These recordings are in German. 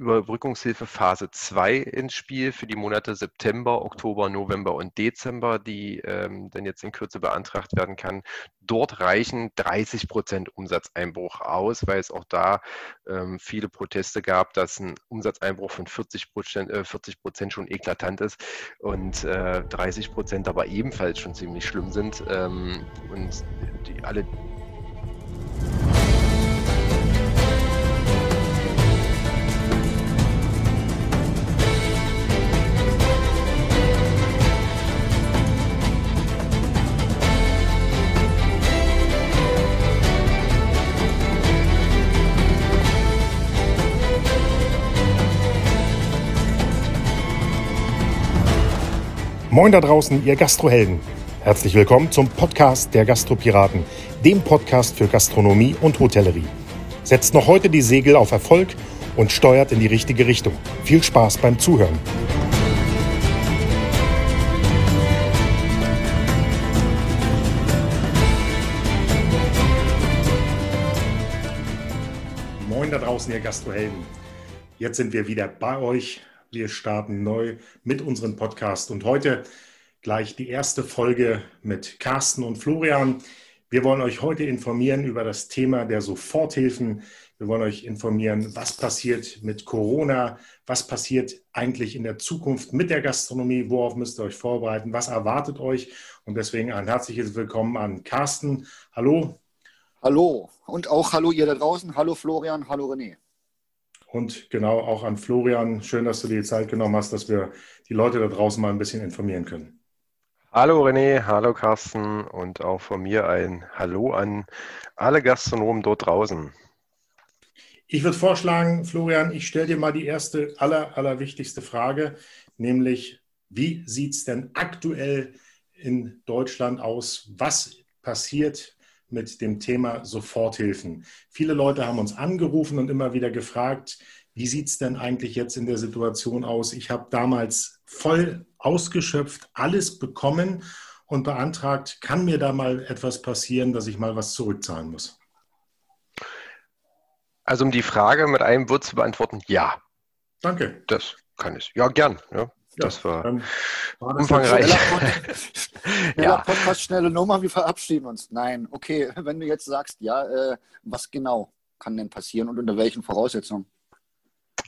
Überbrückungshilfe Phase 2 ins Spiel für die Monate September, Oktober, November und Dezember, die ähm, dann jetzt in Kürze beantragt werden kann. Dort reichen 30 Prozent Umsatzeinbruch aus, weil es auch da ähm, viele Proteste gab, dass ein Umsatzeinbruch von 40 Prozent, äh, 40 Prozent schon eklatant ist und äh, 30 Prozent aber ebenfalls schon ziemlich schlimm sind. Ähm, und die, alle Moin da draußen, ihr Gastrohelden. Herzlich willkommen zum Podcast der Gastropiraten, dem Podcast für Gastronomie und Hotellerie. Setzt noch heute die Segel auf Erfolg und steuert in die richtige Richtung. Viel Spaß beim Zuhören. Moin da draußen, ihr Gastrohelden. Jetzt sind wir wieder bei euch wir starten neu mit unserem Podcast und heute gleich die erste Folge mit Carsten und Florian. Wir wollen euch heute informieren über das Thema der Soforthilfen. Wir wollen euch informieren, was passiert mit Corona, was passiert eigentlich in der Zukunft mit der Gastronomie, worauf müsst ihr euch vorbereiten, was erwartet euch. Und deswegen ein herzliches Willkommen an Carsten. Hallo. Hallo und auch hallo ihr da draußen. Hallo Florian, hallo René. Und genau auch an Florian. Schön, dass du dir die Zeit genommen hast, dass wir die Leute da draußen mal ein bisschen informieren können. Hallo René, hallo Carsten und auch von mir ein Hallo an alle Gastronomen dort draußen. Ich würde vorschlagen, Florian, ich stelle dir mal die erste, aller, allerwichtigste Frage, nämlich wie sieht es denn aktuell in Deutschland aus? Was passiert mit dem Thema Soforthilfen. Viele Leute haben uns angerufen und immer wieder gefragt, wie sieht es denn eigentlich jetzt in der Situation aus? Ich habe damals voll ausgeschöpft, alles bekommen und beantragt, kann mir da mal etwas passieren, dass ich mal was zurückzahlen muss? Also um die Frage mit einem Wort zu beantworten, ja. Danke. Das kann ich. Ja, gern. Ja. Das war, war das umfangreich. Schneller, ja. Podcast, schnelle Nummer, wir verabschieden uns. Nein, okay, wenn du jetzt sagst, ja, äh, was genau kann denn passieren und unter welchen Voraussetzungen?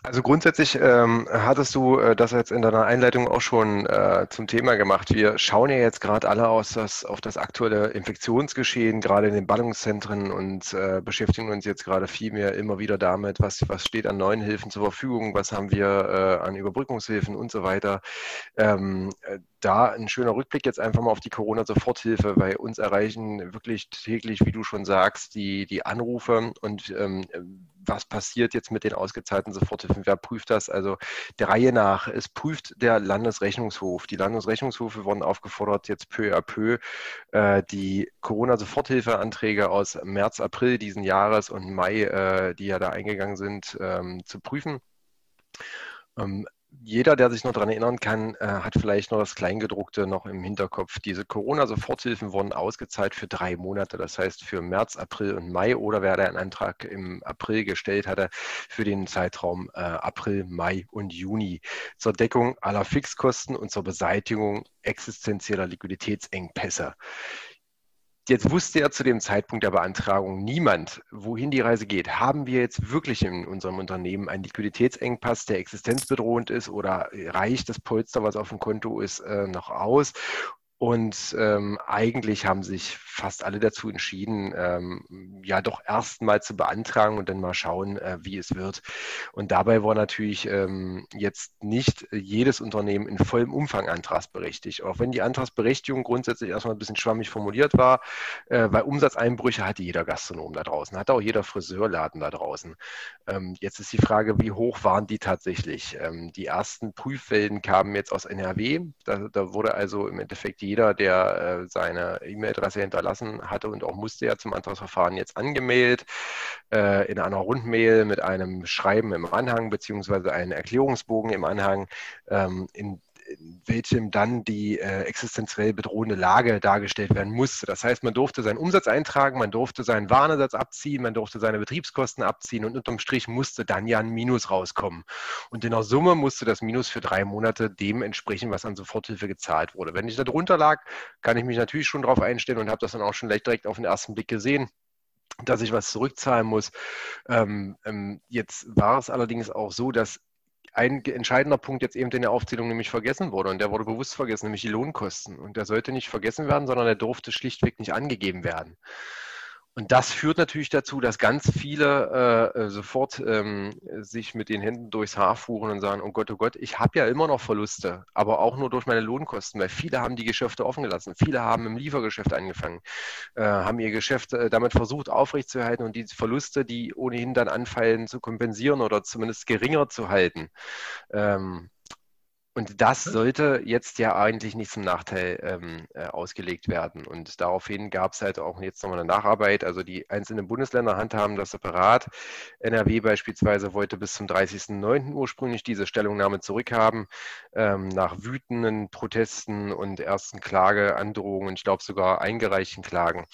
Also grundsätzlich ähm, hattest du äh, das jetzt in deiner Einleitung auch schon äh, zum Thema gemacht. Wir schauen ja jetzt gerade alle aus das, auf das aktuelle Infektionsgeschehen, gerade in den Ballungszentren und äh, beschäftigen uns jetzt gerade viel mehr immer wieder damit, was, was steht an neuen Hilfen zur Verfügung, was haben wir äh, an Überbrückungshilfen und so weiter. Ähm, äh, da ein schöner Rückblick jetzt einfach mal auf die Corona-Soforthilfe, weil uns erreichen wirklich täglich, wie du schon sagst, die, die Anrufe und ähm, was passiert jetzt mit den ausgezahlten Soforthilfen? Wer prüft das? Also der Reihe nach, es prüft der Landesrechnungshof. Die Landesrechnungshofe wurden aufgefordert, jetzt peu à peu äh, die Corona-Soforthilfeanträge aus März, April diesen Jahres und Mai, äh, die ja da eingegangen sind, ähm, zu prüfen. Ähm, jeder, der sich noch daran erinnern kann, äh, hat vielleicht noch das Kleingedruckte noch im Hinterkopf. Diese Corona-Soforthilfen wurden ausgezahlt für drei Monate, das heißt für März, April und Mai oder wer da einen Antrag im April gestellt hatte, für den Zeitraum äh, April, Mai und Juni zur Deckung aller Fixkosten und zur Beseitigung existenzieller Liquiditätsengpässe. Jetzt wusste ja zu dem Zeitpunkt der Beantragung niemand, wohin die Reise geht. Haben wir jetzt wirklich in unserem Unternehmen einen Liquiditätsengpass, der existenzbedrohend ist oder reicht das Polster, was auf dem Konto ist, äh, noch aus? Und ähm, eigentlich haben sich fast alle dazu entschieden, ähm, ja doch erst mal zu beantragen und dann mal schauen, äh, wie es wird. Und dabei war natürlich ähm, jetzt nicht jedes Unternehmen in vollem Umfang antragsberechtigt. Auch wenn die Antragsberechtigung grundsätzlich erstmal ein bisschen schwammig formuliert war, äh, weil Umsatzeinbrüche hatte jeder Gastronom da draußen, hatte auch jeder Friseurladen da draußen. Ähm, jetzt ist die Frage, wie hoch waren die tatsächlich? Ähm, die ersten Prüfwellen kamen jetzt aus NRW. Da, da wurde also im Endeffekt die jeder, der äh, seine E-Mail-Adresse hinterlassen hatte und auch musste ja zum Antragsverfahren jetzt angemeldet, äh, in einer Rundmail mit einem Schreiben im Anhang beziehungsweise einem Erklärungsbogen im Anhang. Ähm, in in welchem dann die äh, existenziell bedrohende Lage dargestellt werden musste. Das heißt, man durfte seinen Umsatz eintragen, man durfte seinen Warenersatz abziehen, man durfte seine Betriebskosten abziehen und unterm Strich musste dann ja ein Minus rauskommen. Und in der Summe musste das Minus für drei Monate dem entsprechen, was an Soforthilfe gezahlt wurde. Wenn ich da drunter lag, kann ich mich natürlich schon darauf einstellen und habe das dann auch schon direkt auf den ersten Blick gesehen dass ich was zurückzahlen muss. Ähm, ähm, jetzt war es allerdings auch so, dass ein entscheidender Punkt jetzt eben in der Aufzählung nämlich vergessen wurde und der wurde bewusst vergessen, nämlich die Lohnkosten. Und der sollte nicht vergessen werden, sondern der durfte schlichtweg nicht angegeben werden. Und das führt natürlich dazu, dass ganz viele äh, sofort ähm, sich mit den Händen durchs Haar fuhren und sagen, oh Gott, oh Gott, ich habe ja immer noch Verluste, aber auch nur durch meine Lohnkosten, weil viele haben die Geschäfte offen gelassen. Viele haben im Liefergeschäft angefangen, äh, haben ihr Geschäft äh, damit versucht aufrechtzuerhalten und die Verluste, die ohnehin dann anfallen, zu kompensieren oder zumindest geringer zu halten. Ähm, und das sollte jetzt ja eigentlich nicht zum Nachteil ähm, äh, ausgelegt werden. Und daraufhin gab es halt auch jetzt nochmal eine Nacharbeit. Also die einzelnen Bundesländer handhaben das separat. NRW beispielsweise wollte bis zum 30.09. ursprünglich diese Stellungnahme zurückhaben, ähm, nach wütenden Protesten und ersten Klageandrohungen, ich glaube sogar eingereichten Klagen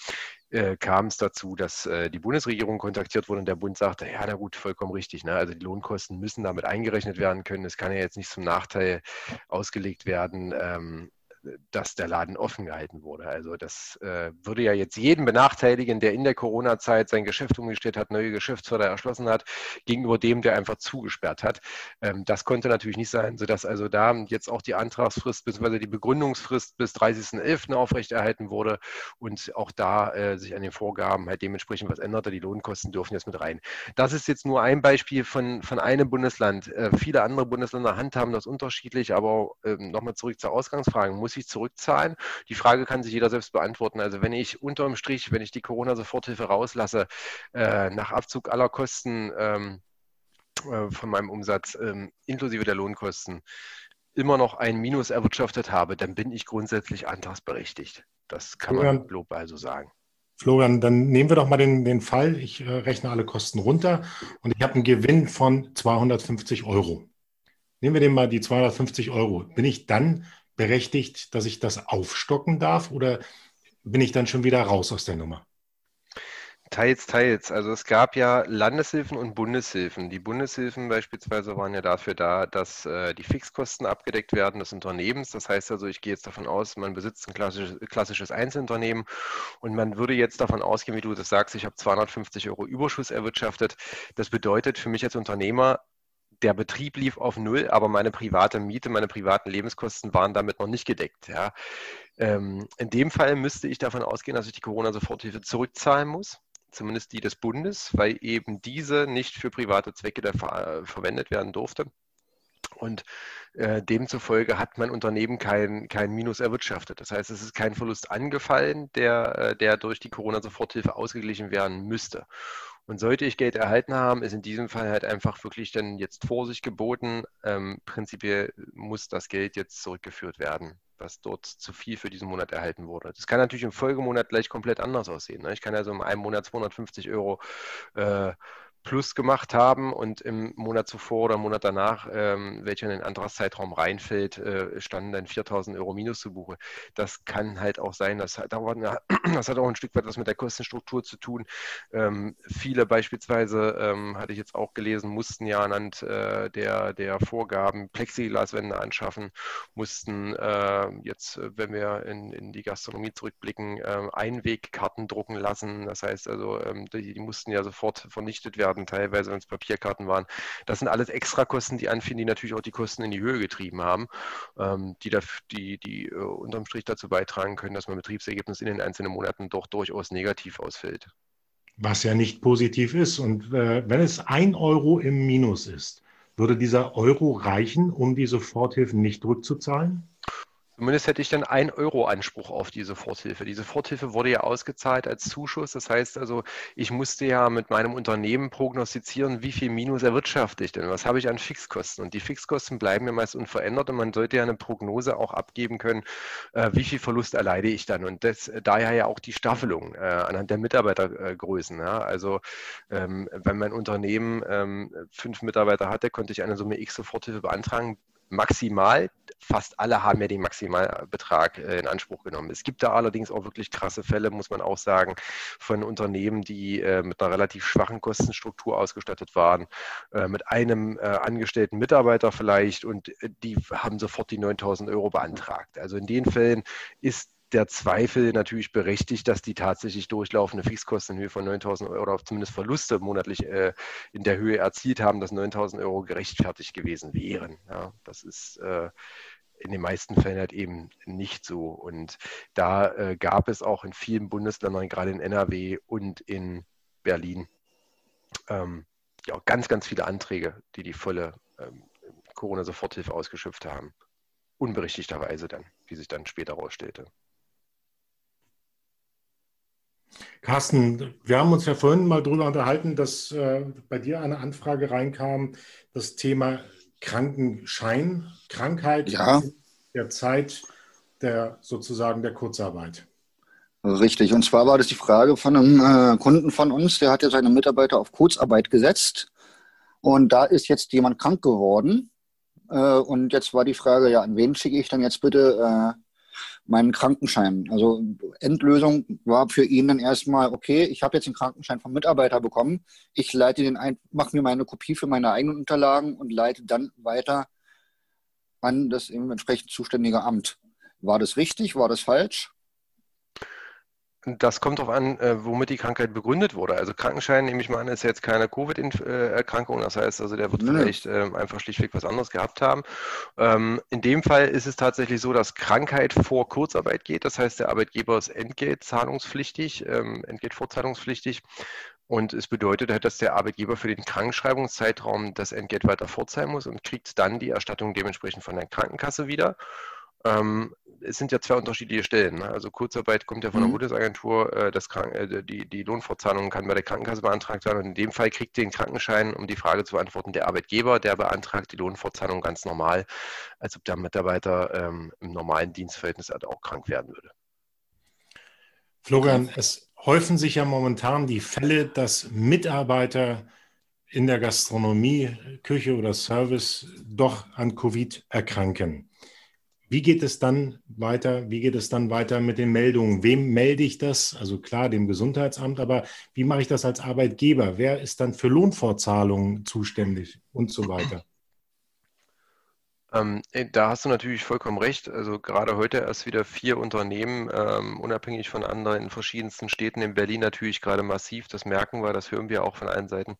äh, kam es dazu, dass äh, die Bundesregierung kontaktiert wurde und der Bund sagte, ja, na gut, vollkommen richtig. Ne? Also die Lohnkosten müssen damit eingerechnet werden können. Es kann ja jetzt nicht zum Nachteil ausgelegt werden. Ähm, dass der Laden offen gehalten wurde. Also das äh, würde ja jetzt jeden benachteiligen, der in der Corona-Zeit sein Geschäft umgestellt hat, neue Geschäftsfelder erschlossen hat, gegenüber dem, der einfach zugesperrt hat. Ähm, das konnte natürlich nicht sein, sodass also da jetzt auch die Antragsfrist bzw. die Begründungsfrist bis 30.11. aufrechterhalten wurde und auch da äh, sich an den Vorgaben halt dementsprechend was änderte. Die Lohnkosten dürfen jetzt mit rein. Das ist jetzt nur ein Beispiel von, von einem Bundesland. Äh, viele andere Bundesländer handhaben das unterschiedlich, aber ähm, nochmal zurück zur Ausgangsfrage. Muss ich zurückzahlen? Die Frage kann sich jeder selbst beantworten. Also wenn ich unterm Strich, wenn ich die Corona-Soforthilfe rauslasse, äh, nach Abzug aller Kosten ähm, äh, von meinem Umsatz, ähm, inklusive der Lohnkosten, immer noch ein Minus erwirtschaftet habe, dann bin ich grundsätzlich antragsberechtigt. Das kann Florian, man global so sagen. Florian, dann nehmen wir doch mal den, den Fall, ich äh, rechne alle Kosten runter und ich habe einen Gewinn von 250 Euro. Nehmen wir den mal die 250 Euro. Bin ich dann berechtigt, dass ich das aufstocken darf oder bin ich dann schon wieder raus aus der Nummer? Teils, teils. Also es gab ja Landeshilfen und Bundeshilfen. Die Bundeshilfen beispielsweise waren ja dafür da, dass äh, die Fixkosten abgedeckt werden des Unternehmens. Das heißt also, ich gehe jetzt davon aus, man besitzt ein klassisches, klassisches Einzelunternehmen und man würde jetzt davon ausgehen, wie du das sagst, ich habe 250 Euro Überschuss erwirtschaftet. Das bedeutet für mich als Unternehmer, der Betrieb lief auf Null, aber meine private Miete, meine privaten Lebenskosten waren damit noch nicht gedeckt. Ja. Ähm, in dem Fall müsste ich davon ausgehen, dass ich die Corona-Soforthilfe zurückzahlen muss, zumindest die des Bundes, weil eben diese nicht für private Zwecke ver verwendet werden durfte. Und äh, demzufolge hat mein Unternehmen kein, kein Minus erwirtschaftet. Das heißt, es ist kein Verlust angefallen, der, äh, der durch die Corona-Soforthilfe ausgeglichen werden müsste. Und sollte ich Geld erhalten haben, ist in diesem Fall halt einfach wirklich dann jetzt Vorsicht geboten. Ähm, prinzipiell muss das Geld jetzt zurückgeführt werden, was dort zu viel für diesen Monat erhalten wurde. Das kann natürlich im Folgemonat gleich komplett anders aussehen. Ne? Ich kann also in einem Monat 250 Euro äh, plus gemacht haben und im Monat zuvor oder Monat danach, ähm, welcher in den Antragszeitraum reinfällt, äh, standen dann 4000 Euro minus zu Buche. Das kann halt auch sein, das hat, auch, das hat auch ein Stück weit was mit der Kostenstruktur zu tun. Ähm, viele beispielsweise, ähm, hatte ich jetzt auch gelesen, mussten ja anhand äh, der, der Vorgaben Plexiglaswände anschaffen, mussten äh, jetzt, wenn wir in, in die Gastronomie zurückblicken, äh, Einwegkarten drucken lassen. Das heißt also, ähm, die, die mussten ja sofort vernichtet werden Kreditkarten, teilweise, wenn es Papierkarten waren. Das sind alles Extrakosten, die anfielen, die natürlich auch die Kosten in die Höhe getrieben haben, ähm, die, da, die, die uh, unterm Strich dazu beitragen können, dass mein Betriebsergebnis in den einzelnen Monaten doch durchaus negativ ausfällt. Was ja nicht positiv ist. Und äh, wenn es ein Euro im Minus ist, würde dieser Euro reichen, um die Soforthilfen nicht rückzuzahlen? Zumindest hätte ich dann einen Euro Anspruch auf diese Soforthilfe. Die Soforthilfe wurde ja ausgezahlt als Zuschuss. Das heißt also, ich musste ja mit meinem Unternehmen prognostizieren, wie viel Minus erwirtschafte ich denn? Was habe ich an Fixkosten? Und die Fixkosten bleiben ja meist unverändert und man sollte ja eine Prognose auch abgeben können, äh, wie viel Verlust erleide ich dann? Und das, daher ja auch die Staffelung äh, anhand der Mitarbeitergrößen. Also ähm, wenn mein Unternehmen ähm, fünf Mitarbeiter hatte, konnte ich eine Summe X Soforthilfe beantragen maximal. Fast alle haben ja den Maximalbetrag äh, in Anspruch genommen. Es gibt da allerdings auch wirklich krasse Fälle, muss man auch sagen, von Unternehmen, die äh, mit einer relativ schwachen Kostenstruktur ausgestattet waren, äh, mit einem angestellten Mitarbeiter vielleicht und die haben sofort die 9000 Euro beantragt. Also in den Fällen ist der Zweifel natürlich berechtigt, dass die tatsächlich durchlaufende Fixkosten in Höhe von 9.000 Euro oder zumindest Verluste monatlich äh, in der Höhe erzielt haben, dass 9.000 Euro gerechtfertigt gewesen wären. Ja, das ist äh, in den meisten Fällen halt eben nicht so. Und da äh, gab es auch in vielen Bundesländern, gerade in NRW und in Berlin, ähm, ja, ganz, ganz viele Anträge, die die volle ähm, Corona-Soforthilfe ausgeschöpft haben. Unberechtigterweise dann, wie sich dann später herausstellte. Carsten, wir haben uns ja vorhin mal darüber unterhalten, dass äh, bei dir eine Anfrage reinkam, das Thema Krankenschein, Krankheit ja. der Zeit der sozusagen der Kurzarbeit. Richtig, und zwar war das die Frage von einem äh, Kunden von uns, der hat ja seine Mitarbeiter auf Kurzarbeit gesetzt und da ist jetzt jemand krank geworden äh, und jetzt war die Frage, ja, an wen schicke ich dann jetzt bitte äh, meinen Krankenschein. Also Endlösung war für ihn dann erstmal, okay, ich habe jetzt den Krankenschein vom Mitarbeiter bekommen, ich leite den ein, mache mir meine Kopie für meine eigenen Unterlagen und leite dann weiter an das entsprechend zuständige Amt. War das richtig? War das falsch? Das kommt darauf an, äh, womit die Krankheit begründet wurde. Also Krankenschein, nehme ich mal an, ist jetzt keine Covid-Erkrankung. Das heißt also, der wird nee. vielleicht ähm, einfach schlichtweg was anderes gehabt haben. Ähm, in dem Fall ist es tatsächlich so, dass Krankheit vor Kurzarbeit geht. Das heißt, der Arbeitgeber ist entgeltzahlungspflichtig, ähm, entgeltvorzahlungspflichtig. Und es bedeutet halt, dass der Arbeitgeber für den Krankenschreibungszeitraum das Entgelt weiter fortzahlen muss und kriegt dann die Erstattung dementsprechend von der Krankenkasse wieder. Ähm, es sind ja zwei unterschiedliche Stellen. Ne? Also Kurzarbeit kommt ja von der mhm. Bundesagentur, äh, das Kranken äh, die, die Lohnfortzahlung kann bei der Krankenkasse beantragt werden. Und in dem Fall kriegt den Krankenschein, um die Frage zu beantworten, der Arbeitgeber, der beantragt die Lohnfortzahlung ganz normal, als ob der Mitarbeiter ähm, im normalen Dienstverhältnis halt auch krank werden würde. Florian, es häufen sich ja momentan die Fälle, dass Mitarbeiter in der Gastronomie, Küche oder Service doch an Covid erkranken. Wie geht es dann weiter? Wie geht es dann weiter mit den Meldungen? Wem melde ich das? Also klar, dem Gesundheitsamt, aber wie mache ich das als Arbeitgeber? Wer ist dann für Lohnfortzahlungen zuständig und so weiter? Ähm, äh, da hast du natürlich vollkommen recht. Also gerade heute erst wieder vier Unternehmen, ähm, unabhängig von anderen in verschiedensten Städten, in Berlin natürlich gerade massiv, das merken wir, das hören wir auch von allen Seiten.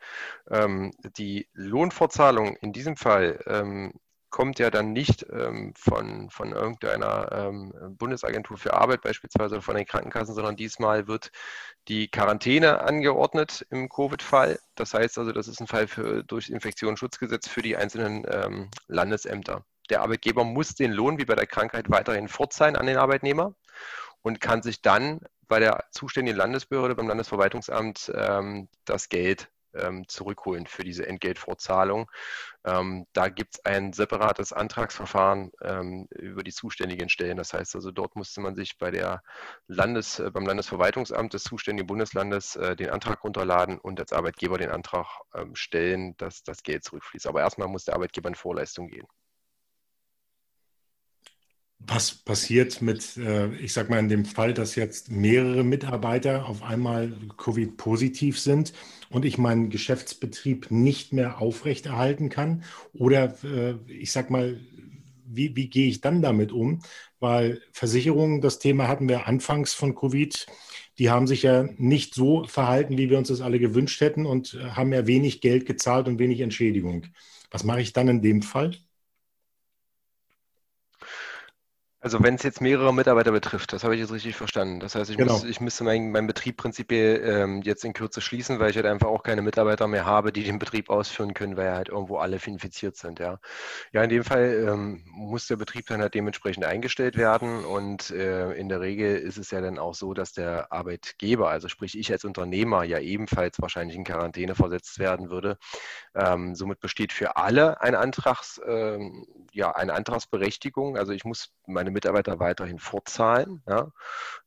Ähm, die Lohnfortzahlung in diesem Fall ähm, kommt ja dann nicht ähm, von, von irgendeiner ähm, Bundesagentur für Arbeit beispielsweise oder von den Krankenkassen, sondern diesmal wird die Quarantäne angeordnet im Covid-Fall. Das heißt also, das ist ein Fall für, durch Infektionsschutzgesetz für die einzelnen ähm, Landesämter. Der Arbeitgeber muss den Lohn wie bei der Krankheit weiterhin fortzahlen an den Arbeitnehmer und kann sich dann bei der zuständigen Landesbehörde, beim Landesverwaltungsamt, ähm, das Geld ähm, zurückholen für diese Entgeltfortzahlung. Ähm, da gibt es ein separates Antragsverfahren ähm, über die zuständigen Stellen. Das heißt also, dort musste man sich bei der Landes, äh, beim Landesverwaltungsamt des zuständigen Bundeslandes äh, den Antrag runterladen und als Arbeitgeber den Antrag ähm, stellen, dass das Geld zurückfließt. Aber erstmal muss der Arbeitgeber in Vorleistung gehen. Was passiert mit, äh, ich sag mal, in dem Fall, dass jetzt mehrere Mitarbeiter auf einmal Covid-positiv sind und ich meinen Geschäftsbetrieb nicht mehr aufrechterhalten kann? Oder äh, ich sag mal, wie, wie gehe ich dann damit um? Weil Versicherungen, das Thema hatten wir anfangs von Covid, die haben sich ja nicht so verhalten, wie wir uns das alle gewünscht hätten und äh, haben ja wenig Geld gezahlt und wenig Entschädigung. Was mache ich dann in dem Fall? Also wenn es jetzt mehrere Mitarbeiter betrifft, das habe ich jetzt richtig verstanden. Das heißt, ich, genau. muss, ich müsste meinen mein Betrieb prinzipiell ähm, jetzt in Kürze schließen, weil ich halt einfach auch keine Mitarbeiter mehr habe, die den Betrieb ausführen können, weil ja halt irgendwo alle infiziert sind. Ja, ja in dem Fall ähm, muss der Betrieb dann halt dementsprechend eingestellt werden und äh, in der Regel ist es ja dann auch so, dass der Arbeitgeber, also sprich ich als Unternehmer, ja ebenfalls wahrscheinlich in Quarantäne versetzt werden würde. Ähm, somit besteht für alle ein Antrags, ähm, ja, eine Antragsberechtigung. Also ich muss meine meine Mitarbeiter weiterhin fortzahlen, ja,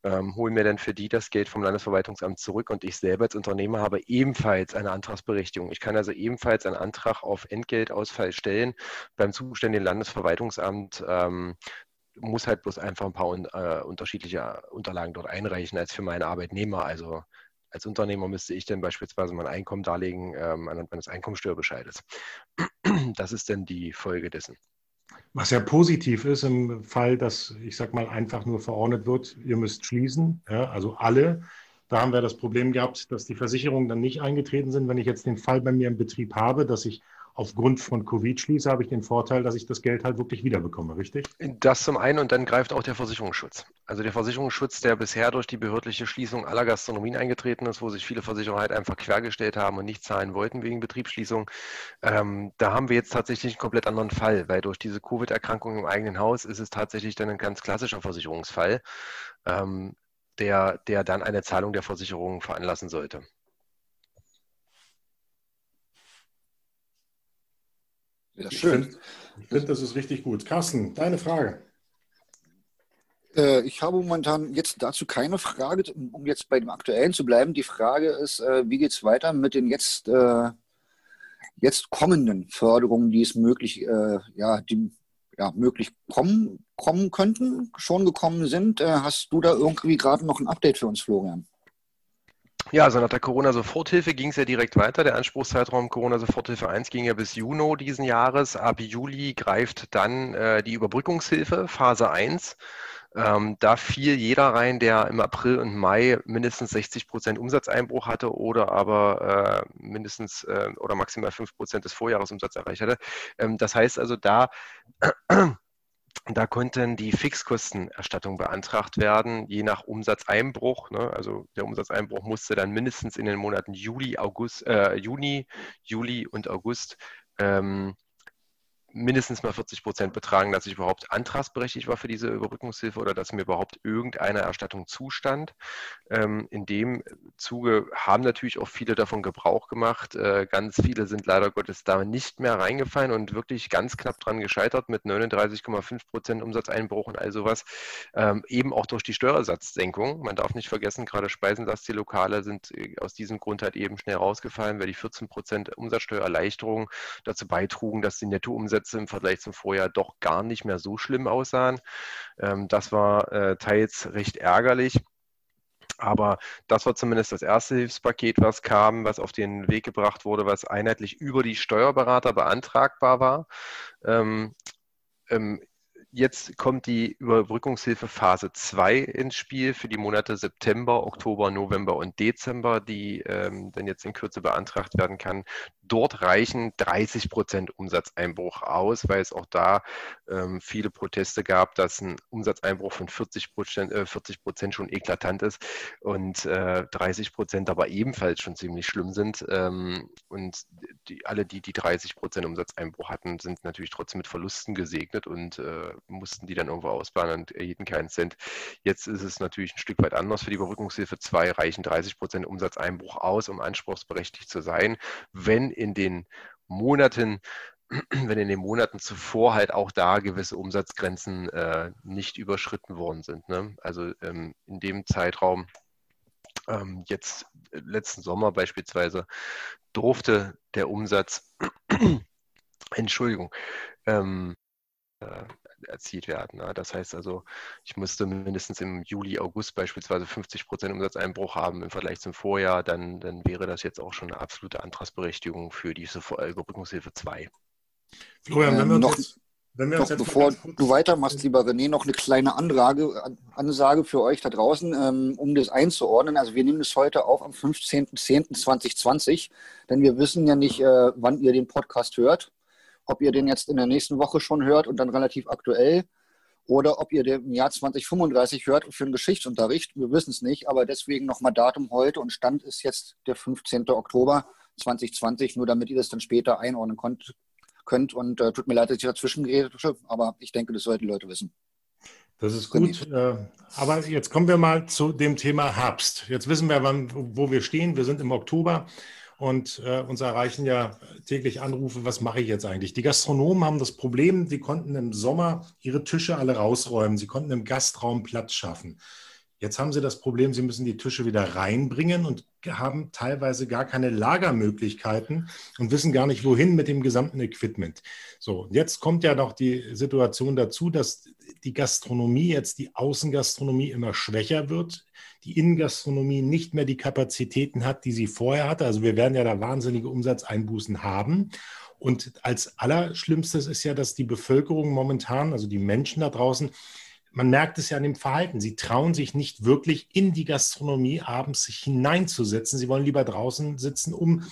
ähm, hole mir dann für die das Geld vom Landesverwaltungsamt zurück und ich selber als Unternehmer habe ebenfalls eine Antragsberechtigung. Ich kann also ebenfalls einen Antrag auf Entgeltausfall stellen beim zuständigen Landesverwaltungsamt. Ähm, muss halt bloß einfach ein paar äh, unterschiedliche Unterlagen dort einreichen als für meine Arbeitnehmer. Also als Unternehmer müsste ich dann beispielsweise mein Einkommen darlegen ähm, anhand meines Einkommensteuerbescheides. Das ist dann die Folge dessen. Was ja positiv ist im Fall, dass, ich sag mal, einfach nur verordnet wird, ihr müsst schließen, ja, also alle. Da haben wir das Problem gehabt, dass die Versicherungen dann nicht eingetreten sind. Wenn ich jetzt den Fall bei mir im Betrieb habe, dass ich aufgrund von Covid schließe, habe ich den Vorteil, dass ich das Geld halt wirklich wiederbekomme, richtig? Das zum einen und dann greift auch der Versicherungsschutz. Also der Versicherungsschutz, der bisher durch die behördliche Schließung aller Gastronomien eingetreten ist, wo sich viele Versicherer halt einfach quergestellt haben und nicht zahlen wollten wegen Betriebsschließung. Ähm, da haben wir jetzt tatsächlich einen komplett anderen Fall, weil durch diese Covid-Erkrankung im eigenen Haus ist es tatsächlich dann ein ganz klassischer Versicherungsfall, ähm, der, der dann eine Zahlung der Versicherung veranlassen sollte. Ja, schön. Ich finde, das ist richtig gut. Carsten, deine Frage. Äh, ich habe momentan jetzt dazu keine Frage, um jetzt bei dem Aktuellen zu bleiben. Die Frage ist, äh, wie geht es weiter mit den jetzt, äh, jetzt kommenden Förderungen, die es möglich, ja, die ja, möglich kommen, kommen könnten, schon gekommen sind. Hast du da irgendwie gerade noch ein Update für uns, Florian? Ja, also nach der Corona-Soforthilfe ging es ja direkt weiter. Der Anspruchszeitraum Corona-Soforthilfe 1 ging ja bis Juni diesen Jahres. Ab Juli greift dann äh, die Überbrückungshilfe, Phase 1. Ähm, da fiel jeder rein, der im April und Mai mindestens 60 Prozent Umsatzeinbruch hatte oder aber äh, mindestens äh, oder maximal 5 Prozent des Vorjahresumsatzes erreicht hatte. Ähm, das heißt also, da da konnten die Fixkostenerstattung beantragt werden, je nach Umsatzeinbruch. Ne? Also der Umsatzeinbruch musste dann mindestens in den Monaten Juli, August, äh, Juni, Juli und August ähm, mindestens mal 40 Prozent betragen, dass ich überhaupt antragsberechtigt war für diese Überbrückungshilfe oder dass mir überhaupt irgendeine Erstattung zustand. Ähm, in dem Zuge haben natürlich auch viele davon Gebrauch gemacht. Äh, ganz viele sind leider Gottes da nicht mehr reingefallen und wirklich ganz knapp dran gescheitert mit 39,5 Prozent Umsatzeinbruch und all sowas. Ähm, eben auch durch die Steuersatzsenkung. Man darf nicht vergessen, gerade Speisenlastlokale sind äh, aus diesem Grund halt eben schnell rausgefallen, weil die 14 Prozent Umsatzsteuererleichterung dazu beitrugen, dass die Nettoumsätze Umsätze im Vergleich zum Vorjahr doch gar nicht mehr so schlimm aussahen. Ähm, das war äh, teils recht ärgerlich. Aber das war zumindest das erste Hilfspaket, was kam, was auf den Weg gebracht wurde, was einheitlich über die Steuerberater beantragbar war. Ähm, ähm, Jetzt kommt die Überbrückungshilfe Phase 2 ins Spiel für die Monate September, Oktober, November und Dezember, die ähm, dann jetzt in Kürze beantragt werden kann. Dort reichen 30 Prozent Umsatzeinbruch aus, weil es auch da ähm, viele Proteste gab, dass ein Umsatzeinbruch von 40 Prozent, äh, 40 Prozent schon eklatant ist und äh, 30 Prozent aber ebenfalls schon ziemlich schlimm sind. Ähm, und die, alle, die die 30 Prozent Umsatzeinbruch hatten, sind natürlich trotzdem mit Verlusten gesegnet und äh, mussten die dann irgendwo ausbauen und erhielten keinen Cent. Jetzt ist es natürlich ein Stück weit anders. Für die Überbrückungshilfe 2 reichen 30 Prozent Umsatzeinbruch aus, um anspruchsberechtigt zu sein, wenn in den Monaten wenn in den Monaten zuvor halt auch da gewisse Umsatzgrenzen äh, nicht überschritten worden sind. Ne? Also ähm, in dem Zeitraum, ähm, jetzt letzten Sommer beispielsweise, durfte der Umsatz, Entschuldigung, ähm, äh, erzielt werden. Ne? Das heißt also, ich musste mindestens im Juli, August beispielsweise 50 Prozent Umsatzeinbruch haben im Vergleich zum Vorjahr, dann, dann wäre das jetzt auch schon eine absolute Antragsberechtigung für diese Überbrückungshilfe 2. Florian, wenn wir ähm, noch, jetzt, wenn wir noch, jetzt bevor du weitermachst, lieber René, noch eine kleine Anrage, Ansage für euch da draußen, ähm, um das einzuordnen. Also wir nehmen das heute auf am 15.10.2020, denn wir wissen ja nicht, äh, wann ihr den Podcast hört ob ihr den jetzt in der nächsten Woche schon hört und dann relativ aktuell oder ob ihr den im Jahr 2035 hört für einen Geschichtsunterricht. Wir wissen es nicht, aber deswegen nochmal Datum heute und Stand ist jetzt der 15. Oktober 2020, nur damit ihr das dann später einordnen könnt. könnt. Und äh, tut mir leid, dass ich dazwischen geredet habe, aber ich denke, das sollten die Leute wissen. Das ist gut. Äh, aber jetzt kommen wir mal zu dem Thema Herbst. Jetzt wissen wir, wann, wo wir stehen. Wir sind im Oktober. Und äh, uns erreichen ja täglich Anrufe, was mache ich jetzt eigentlich? Die Gastronomen haben das Problem, sie konnten im Sommer ihre Tische alle rausräumen, sie konnten im Gastraum Platz schaffen. Jetzt haben sie das Problem, sie müssen die Tische wieder reinbringen und haben teilweise gar keine Lagermöglichkeiten und wissen gar nicht, wohin mit dem gesamten Equipment. So, jetzt kommt ja noch die Situation dazu, dass die Gastronomie jetzt die Außengastronomie immer schwächer wird, die Innengastronomie nicht mehr die Kapazitäten hat, die sie vorher hatte. Also wir werden ja da wahnsinnige Umsatzeinbußen haben. Und als Allerschlimmstes ist ja, dass die Bevölkerung momentan, also die Menschen da draußen, man merkt es ja an dem Verhalten. Sie trauen sich nicht wirklich in die Gastronomie abends sich hineinzusetzen. Sie wollen lieber draußen sitzen, um,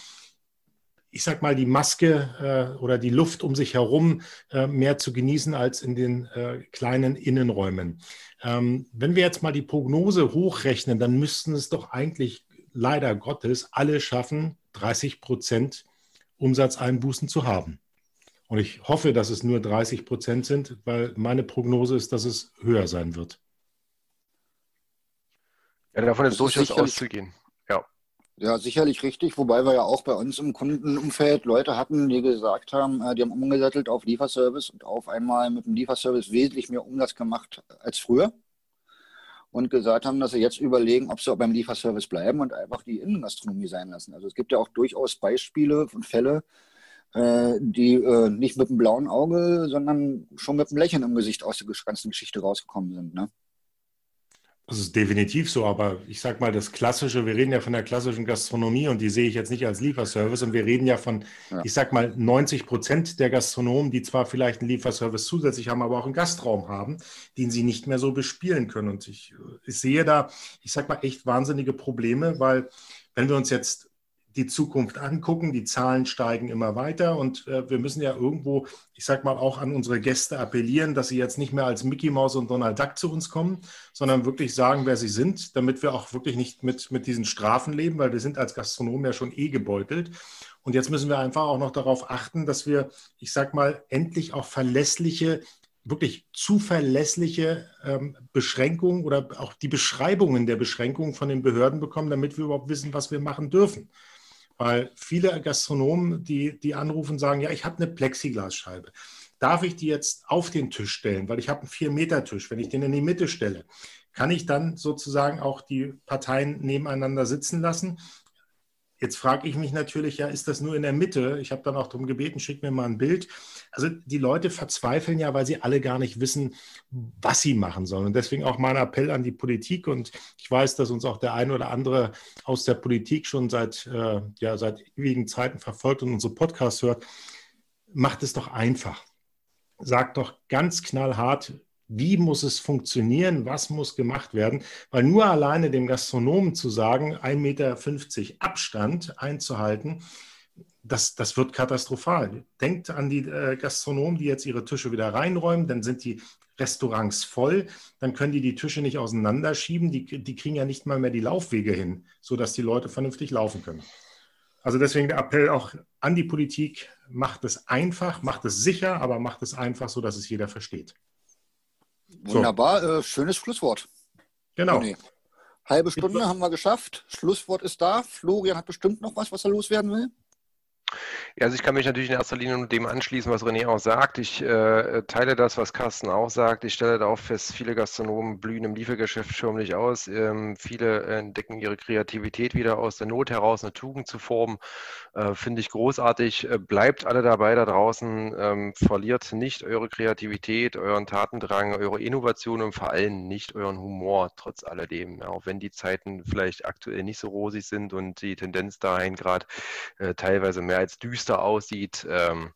ich sag mal, die Maske äh, oder die Luft um sich herum äh, mehr zu genießen als in den äh, kleinen Innenräumen. Ähm, wenn wir jetzt mal die Prognose hochrechnen, dann müssten es doch eigentlich leider Gottes alle schaffen, 30 Prozent Umsatzeinbußen zu haben. Und ich hoffe, dass es nur 30 Prozent sind, weil meine Prognose ist, dass es höher sein wird. Ja, davon ist durchaus auszugehen. Ja. sicherlich richtig. Wobei wir ja auch bei uns im Kundenumfeld Leute hatten, die gesagt haben, äh, die haben umgesattelt auf Lieferservice und auf einmal mit dem Lieferservice wesentlich mehr Umsatz gemacht als früher. Und gesagt haben, dass sie jetzt überlegen, ob sie beim Lieferservice bleiben und einfach die Innengastronomie sein lassen. Also es gibt ja auch durchaus Beispiele und Fälle, äh, die äh, nicht mit einem blauen Auge, sondern schon mit einem Lächeln im Gesicht aus der ganzen Geschichte rausgekommen sind. Ne? Das ist definitiv so, aber ich sag mal, das Klassische, wir reden ja von der klassischen Gastronomie und die sehe ich jetzt nicht als Lieferservice und wir reden ja von, ja. ich sag mal, 90 Prozent der Gastronomen, die zwar vielleicht einen Lieferservice zusätzlich haben, aber auch einen Gastraum haben, den sie nicht mehr so bespielen können. Und ich, ich sehe da, ich sag mal, echt wahnsinnige Probleme, weil wenn wir uns jetzt die Zukunft angucken. Die Zahlen steigen immer weiter und äh, wir müssen ja irgendwo, ich sag mal, auch an unsere Gäste appellieren, dass sie jetzt nicht mehr als Mickey Mouse und Donald Duck zu uns kommen, sondern wirklich sagen, wer sie sind, damit wir auch wirklich nicht mit, mit diesen Strafen leben, weil wir sind als Gastronomen ja schon eh gebeutelt. Und jetzt müssen wir einfach auch noch darauf achten, dass wir, ich sag mal, endlich auch verlässliche wirklich zuverlässliche ähm, Beschränkungen oder auch die Beschreibungen der Beschränkungen von den Behörden bekommen, damit wir überhaupt wissen, was wir machen dürfen. Weil viele Gastronomen, die, die anrufen, sagen, ja, ich habe eine Plexiglasscheibe. Darf ich die jetzt auf den Tisch stellen? Weil ich habe einen Vier-Meter-Tisch. Wenn ich den in die Mitte stelle, kann ich dann sozusagen auch die Parteien nebeneinander sitzen lassen? Jetzt frage ich mich natürlich, ja, ist das nur in der Mitte? Ich habe dann auch darum gebeten, schick mir mal ein Bild. Also die Leute verzweifeln ja, weil sie alle gar nicht wissen, was sie machen sollen. Und deswegen auch mein Appell an die Politik. Und ich weiß, dass uns auch der ein oder andere aus der Politik schon seit, äh, ja, seit ewigen Zeiten verfolgt und unsere Podcasts hört. Macht es doch einfach. Sagt doch ganz knallhart, wie muss es funktionieren, was muss gemacht werden, weil nur alleine dem Gastronomen zu sagen, 1,50 Meter Abstand einzuhalten, das, das wird katastrophal. Denkt an die äh, Gastronomen, die jetzt ihre Tische wieder reinräumen, dann sind die Restaurants voll, dann können die die Tische nicht auseinanderschieben, die, die kriegen ja nicht mal mehr die Laufwege hin, sodass die Leute vernünftig laufen können. Also deswegen der Appell auch an die Politik, macht es einfach, macht es sicher, aber macht es einfach, sodass es jeder versteht. Wunderbar, so. äh, schönes Schlusswort. Genau. Nee. Halbe Stunde haben wir geschafft. Schlusswort ist da. Florian hat bestimmt noch was, was er loswerden will. Ja, also ich kann mich natürlich in erster Linie dem anschließen, was René auch sagt. Ich äh, teile das, was Carsten auch sagt. Ich stelle da auch fest, viele Gastronomen blühen im Liefergeschäft förmlich aus. Ähm, viele entdecken ihre Kreativität wieder aus der Not heraus, eine Tugend zu formen. Äh, Finde ich großartig. Äh, bleibt alle dabei da draußen. Ähm, verliert nicht eure Kreativität, euren Tatendrang, eure Innovation und vor allem nicht euren Humor, trotz alledem. Auch wenn die Zeiten vielleicht aktuell nicht so rosig sind und die Tendenz dahin gerade äh, teilweise mehr als düster aussieht. Ähm,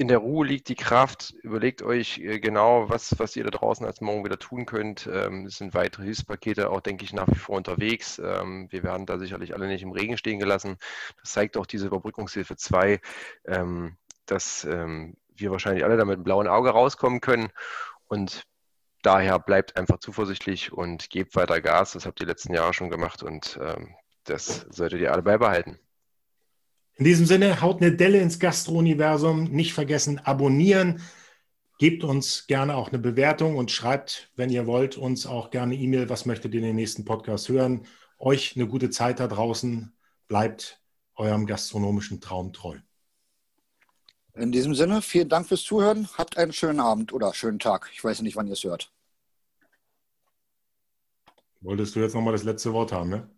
in der Ruhe liegt die Kraft. Überlegt euch äh, genau, was, was ihr da draußen als morgen wieder tun könnt. Ähm, es sind weitere Hilfspakete auch, denke ich, nach wie vor unterwegs. Ähm, wir werden da sicherlich alle nicht im Regen stehen gelassen. Das zeigt auch diese Überbrückungshilfe 2, ähm, dass wir wahrscheinlich alle da mit einem blauen Auge rauskommen können. Und daher bleibt einfach zuversichtlich und gebt weiter Gas. Das habt ihr die letzten Jahre schon gemacht und das solltet ihr alle beibehalten. In diesem Sinne, haut eine Delle ins Gastro-Universum. Nicht vergessen, abonnieren. Gebt uns gerne auch eine Bewertung und schreibt, wenn ihr wollt, uns auch gerne E-Mail, was möchtet ihr in den nächsten Podcast hören. Euch eine gute Zeit da draußen. Bleibt eurem gastronomischen Traum treu. In diesem Sinne, vielen Dank fürs Zuhören. Habt einen schönen Abend oder schönen Tag. Ich weiß nicht, wann ihr es hört. Wolltest du jetzt nochmal das letzte Wort haben, ne?